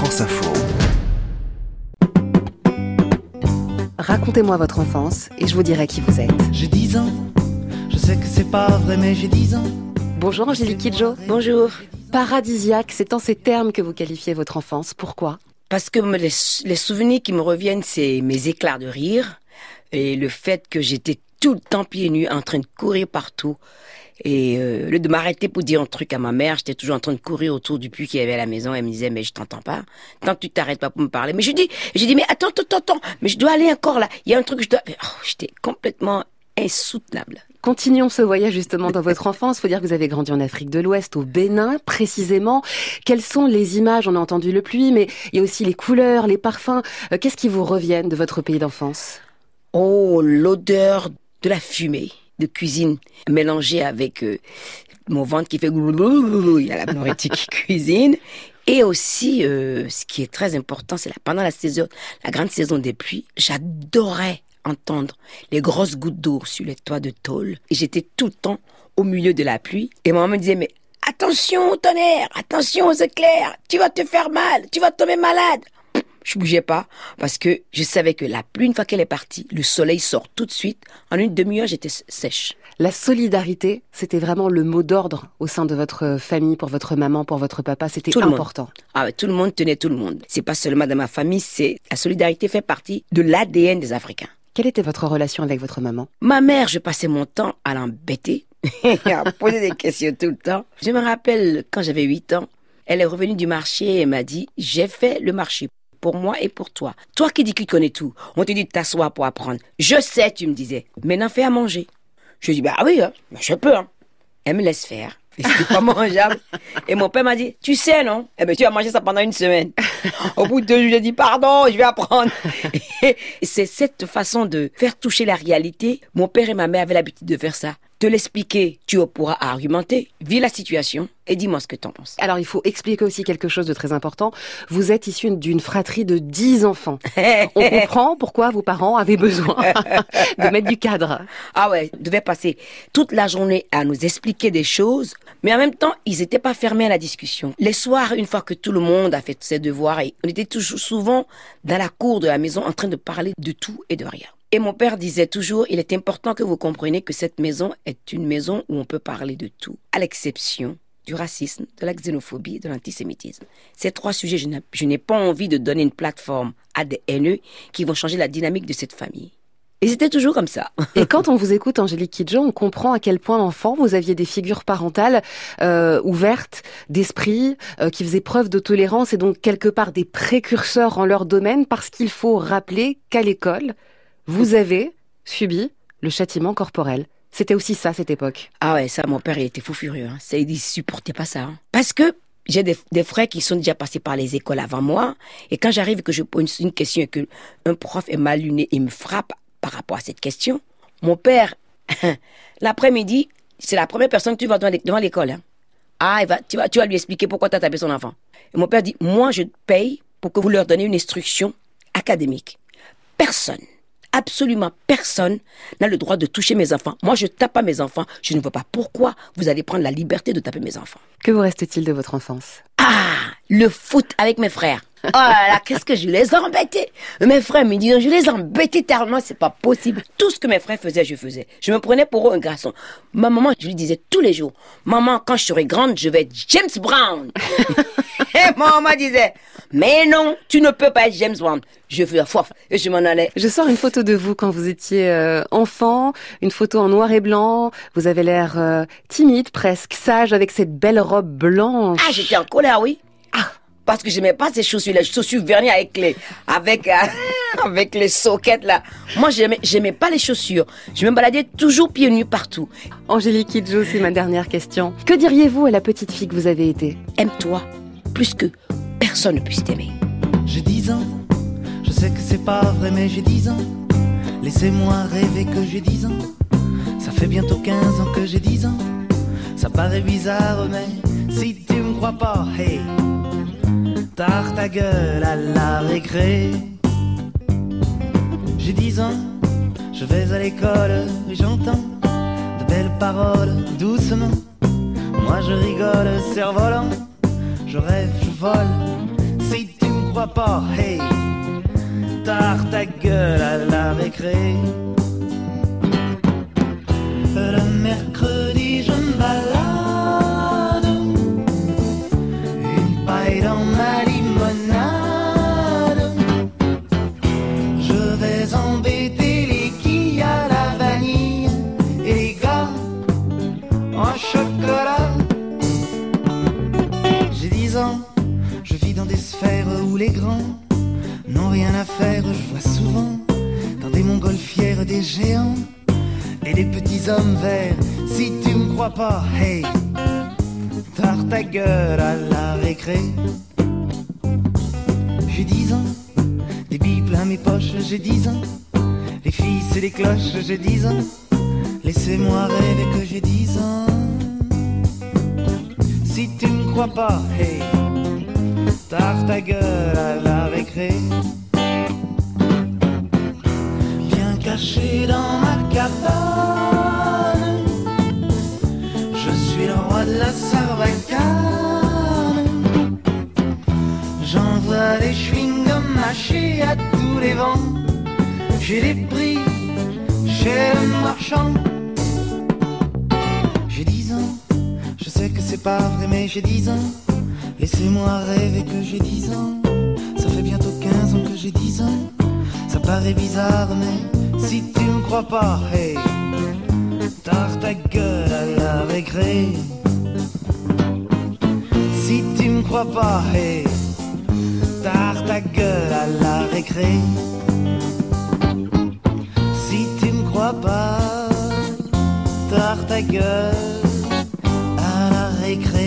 France Info. Racontez-moi votre enfance et je vous dirai qui vous êtes. J'ai 10 ans, je sais que c'est pas vrai, mais j'ai 10 ans. Bonjour Angélique Kidjo. Bonjour. Paradisiaque, c'est en ces termes que vous qualifiez votre enfance. Pourquoi? Parce que les, les souvenirs qui me reviennent, c'est mes éclats de rire et le fait que j'étais tout le temps pieds nus en train de courir partout. Et euh, au lieu de m'arrêter pour dire un truc à ma mère, j'étais toujours en train de courir autour du puits qu'il y avait à la maison. Elle me disait, mais je t'entends pas. Tant que tu t'arrêtes pas pour me parler. Mais je dis, je dis, mais attends, attends, attends. Mais je dois aller encore là. Il y a un truc que je dois... Oh, j'étais complètement insoutenable. Continuons ce voyage justement dans votre enfance. Faut dire que vous avez grandi en Afrique de l'Ouest, au Bénin précisément. Quelles sont les images? On a entendu le pluie, mais il y a aussi les couleurs, les parfums. Euh, Qu'est-ce qui vous reviennent de votre pays d'enfance? Oh, l'odeur de la fumée de cuisine mélangée avec euh, mon ventre qui fait. Il y a la nourriture cuisine. Et aussi, ce qui est très important, c'est la, pendant la saison, la grande saison des pluies, j'adorais entendre les grosses gouttes d'eau sur les toits de tôle. Et j'étais tout le temps au milieu de la pluie. Et maman me disait, mais attention au tonnerre, attention aux éclairs, tu vas te faire mal, tu vas tomber malade. Je bougeais pas parce que je savais que la pluie, une fois qu'elle est partie, le soleil sort tout de suite. En une demi-heure, j'étais sèche. La solidarité, c'était vraiment le mot d'ordre au sein de votre famille, pour votre maman, pour votre papa. C'était monde. important. Ah ouais, tout le monde tenait tout le monde. C'est pas seulement dans ma famille, c'est la solidarité fait partie de l'ADN des Africains. Quelle était votre relation avec votre maman? Ma mère, je passais mon temps à l'embêter, à poser des questions tout le temps. Je me rappelle quand j'avais 8 ans, elle est revenue du marché et m'a dit J'ai fait le marché pour moi et pour toi. Toi qui dis que tu connais tout, on te dit de t'asseoir pour apprendre. Je sais, tu me disais. Maintenant, fais à manger. Je dis Bah oui, hein, je peux. Hein. Elle me laisse faire. C'était pas mangeable. Et mon père m'a dit, tu sais, non? Eh ben, tu vas manger ça pendant une semaine. Au bout de deux jours, j'ai dit, pardon, je vais apprendre. C'est cette façon de faire toucher la réalité. Mon père et ma mère avaient l'habitude de faire ça. Te l'expliquer, tu pourras argumenter, vis la situation et dis-moi ce que t'en penses. Alors, il faut expliquer aussi quelque chose de très important. Vous êtes issu d'une fratrie de 10 enfants. On comprend pourquoi vos parents avaient besoin de mettre du cadre. Ah ouais, ils devaient passer toute la journée à nous expliquer des choses, mais en même temps, ils n'étaient pas fermés à la discussion. Les soirs, une fois que tout le monde a fait ses devoirs, et on était toujours souvent dans la cour de la maison en train de parler de tout et de rien. Et mon père disait toujours, il est important que vous compreniez que cette maison est une maison où on peut parler de tout, à l'exception du racisme, de la xénophobie de l'antisémitisme. Ces trois sujets, je n'ai pas envie de donner une plateforme à des haineux qui vont changer la dynamique de cette famille. Et c'était toujours comme ça. Et quand on vous écoute, Angélique Kidjo, on comprend à quel point enfant vous aviez des figures parentales euh, ouvertes, d'esprit, euh, qui faisaient preuve de tolérance et donc quelque part des précurseurs en leur domaine, parce qu'il faut rappeler qu'à l'école, vous avez subi le châtiment corporel. C'était aussi ça, cette époque. Ah ouais, ça, mon père, il était fou furieux. Hein. Ça, il supportait pas ça. hein. Parce que j'ai des, des frères qui sont déjà passés par les écoles avant moi. Et quand j'arrive et que je pose une, une question et que un prof est mal luné et me frappe par rapport à cette question, mon père, l'après-midi, c'est la première personne que tu vas devant, l'é- devant l'école. hein. Ah, il va, tu, vas, tu vas lui expliquer pourquoi tu as tapé son enfant. Et mon père dit, moi, je paye pour que vous leur donniez une instruction académique. Personne, absolument personne n'a le droit de toucher mes enfants. Moi, je tape pas mes enfants. Je ne vois pas pourquoi vous allez prendre la liberté de taper mes enfants. Que vous reste-t-il de votre enfance? Ah, le foot avec mes frères. Oh là là, qu'est-ce que je les embêtais. Mes frères me disent, je les embêtais tellement, c'est pas possible. Tout ce que mes frères faisaient, je faisais. Je me prenais pour eux un garçon. Ma maman, je lui disais tous les jours, maman, quand je serai grande, je vais être James Brown. Et ma maman disait, mais non, tu ne peux pas être James Brown. Je faisais fof et je m'en allais. Je sors une photo de vous quand vous étiez euh, enfant, une photo en noir et blanc. Vous avez l'air euh, timide, presque sage, avec cette belle robe blanche. Ah, j'étais en colère, oui. Parce que j'aimais pas ces chaussures, les chaussures vernies avec les, avec, euh, avec les soquettes là. Moi, j'aimais, j'aimais pas les chaussures. Je me baladais toujours pieds nus partout. Angélique Kidjo, c'est ma dernière question. Que diriez-vous à la petite fille que vous avez été? Aime-toi plus que personne ne puisse t'aimer. J'ai 10 ans, je sais que c'est pas vrai, mais j'ai 10 ans. Laissez-moi rêver que j'ai 10 ans. Ça fait bientôt 15 ans que j'ai 10 ans. Ça paraît bizarre, mais si tu me crois pas, hey, tard ta gueule à la récré. J'ai 10 ans, je vais à l'école et j'entends de belles paroles doucement. Moi je rigole, cerf-volant, je rêve, je vole. Si tu me crois pas, hey, tard ta gueule à la récré. Le mercredi, des géants et des petits hommes verts. Si tu me crois pas, hey, tard ta gueule à la récré. J'ai 10 ans, des billes plein mes poches, j'ai 10 ans. Les filles, c'est les cloches, j'ai 10 ans. Laissez-moi rêver que j'ai 10 ans. Si tu me crois pas, hey, tard ta gueule à la récré. Mâchés à tous les vents. J'ai des prix chez le marchand. J'ai 10 ans, je sais que c'est pas vrai, mais j'ai 10 ans. Laissez-moi rêver que j'ai 10 ans. Ça fait bientôt 15 ans que j'ai 10 ans. Ça paraît bizarre, mais si tu me crois pas, hey, tard ta gueule à la récré. Si tu me crois pas, hey, ta gueule à la récré. Si tu me crois pas, tard ta gueule à la récré.